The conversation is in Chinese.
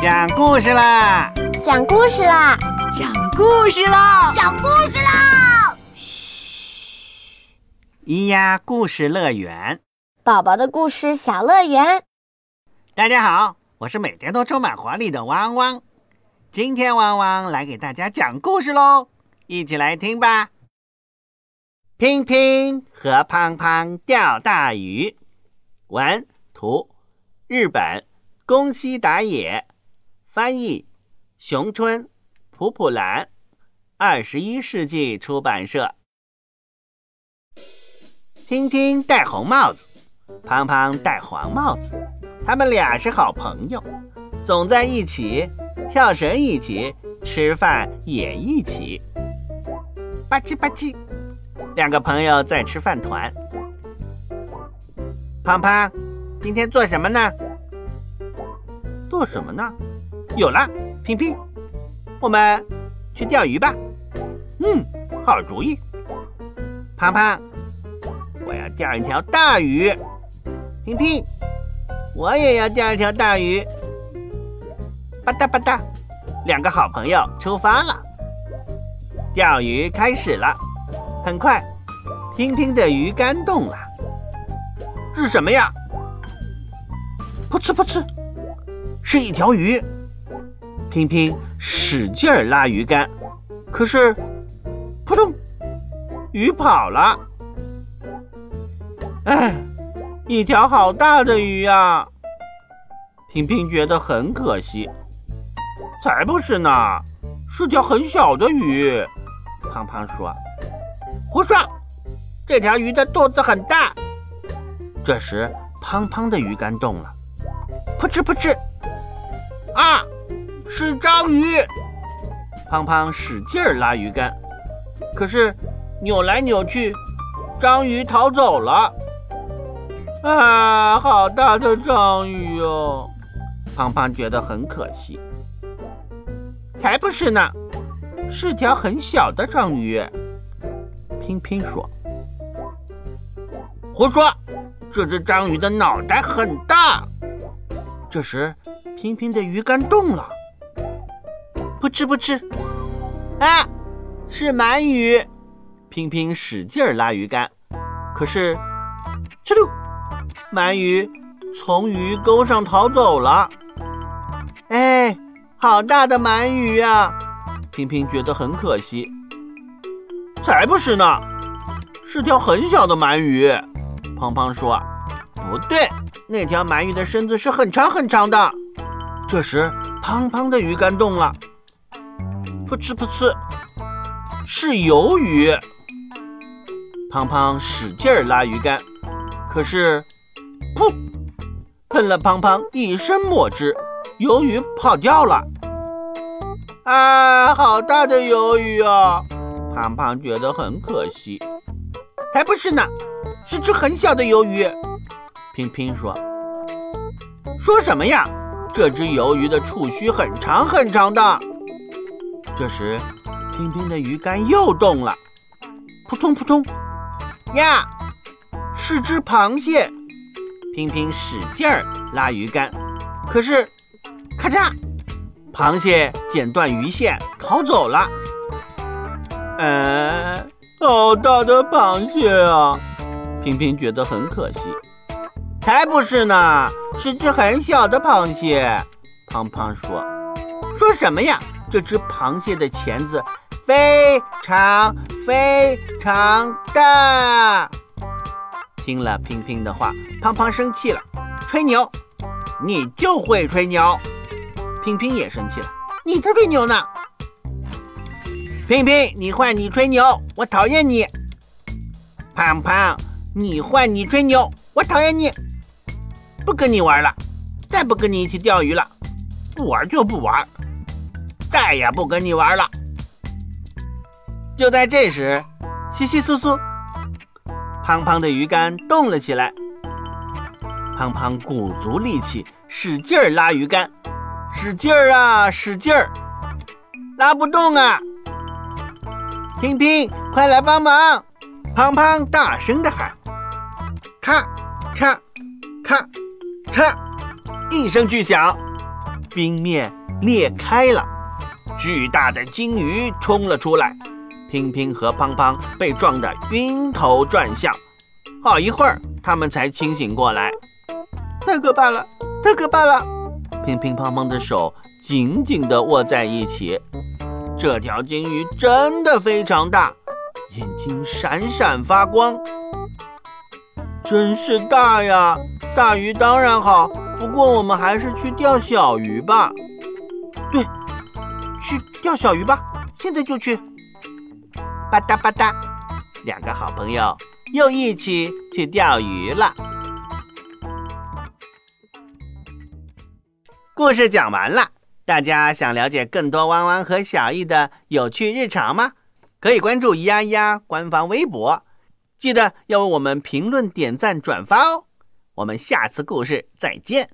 讲故事啦！讲故事啦！讲故事啦！讲故事啦！嘘，咿呀故事乐园，宝宝的故事小乐园。大家好，我是每天都充满活力的汪汪。今天汪汪来给大家讲故事喽，一起来听吧。拼拼和胖胖钓大鱼，文图，日本宫西达也。翻译：熊春、普普兰，二十一世纪出版社。听听戴红帽子，胖胖戴黄帽子，他们俩是好朋友，总在一起，跳绳一起，吃饭也一起。吧唧吧唧，两个朋友在吃饭团。胖胖，今天做什么呢？做什么呢？有了，平平，我们去钓鱼吧。嗯，好主意。胖胖，我要钓一条大鱼。平平，我也要钓一条大鱼。吧嗒吧嗒，两个好朋友出发了。钓鱼开始了，很快，平平的鱼竿动了。是什么呀？噗嗤噗嗤，是一条鱼。拼拼使劲儿拉鱼竿，可是，扑通，鱼跑了。哎，一条好大的鱼呀！拼拼觉得很可惜。才不是呢，是条很小的鱼。胖胖说：“胡说，这条鱼的肚子很大。”这时，胖胖的鱼竿动了，扑哧扑哧，啊！是章鱼，胖胖使劲儿拉鱼竿，可是扭来扭去，章鱼逃走了。啊，好大的章鱼哦！胖胖觉得很可惜。才不是呢，是条很小的章鱼。拼拼说：“胡说，这只章鱼的脑袋很大。”这时，拼拼的鱼竿动了。不吃不吃，啊，是鳗鱼！拼拼使劲儿拉鱼竿，可是，哧溜，鳗鱼从鱼钩上逃走了。哎，好大的鳗鱼呀！拼拼觉得很可惜。才不是呢，是条很小的鳗鱼。胖胖说：“不对，那条鳗鱼的身子是很长很长的。”这时，胖胖的鱼竿动了。噗嗤噗嗤，是鱿鱼。胖胖使劲儿拉鱼竿，可是，噗，喷了胖胖一身墨汁，鱿鱼跑掉了。啊，好大的鱿鱼啊！胖胖觉得很可惜。才不是呢，是只很小的鱿鱼。拼拼说：“说什么呀？这只鱿鱼的触须很长很长的。”这时，拼拼的鱼竿又动了，扑通扑通，呀，是只螃蟹。拼拼使劲儿拉鱼竿，可是，咔嚓，螃蟹剪断鱼线逃走了。哎，好大的螃蟹啊！拼拼觉得很可惜。才不是呢，是只很小的螃蟹。胖胖说：“说什么呀？”这只螃蟹的钳子非常非常大。听了拼拼的话，胖胖生气了，吹牛，你就会吹牛。拼拼也生气了，你才吹牛呢。拼拼，你坏，你吹牛，我讨厌你。胖胖，你坏，你吹牛，我讨厌你。不跟你玩了，再不跟你一起钓鱼了，不玩就不玩。再也不跟你玩了。就在这时，稀稀疏疏，胖胖的鱼竿动了起来。胖胖鼓足力气，使劲儿拉鱼竿，使劲儿啊，使劲儿，拉不动啊！拼拼，快来帮忙！胖胖大声的喊：“咔嚓，咔嚓！”一声巨响。冰面裂开了，巨大的鲸鱼冲了出来，乒乒和胖胖被撞得晕头转向。好一会儿，他们才清醒过来。太可怕了，太可怕了！乒乒乓乓的手紧紧地握在一起。这条鲸鱼真的非常大，眼睛闪闪发光，真是大呀！大鱼当然好，不过我们还是去钓小鱼吧。去钓小鱼吧，现在就去。吧嗒吧嗒，两个好朋友又一起去钓鱼了。故事讲完了。大家想了解更多弯弯和小易的有趣日常吗？可以关注“咿呀咿呀”官方微博，记得要为我们评论、点赞、转发哦。我们下次故事再见。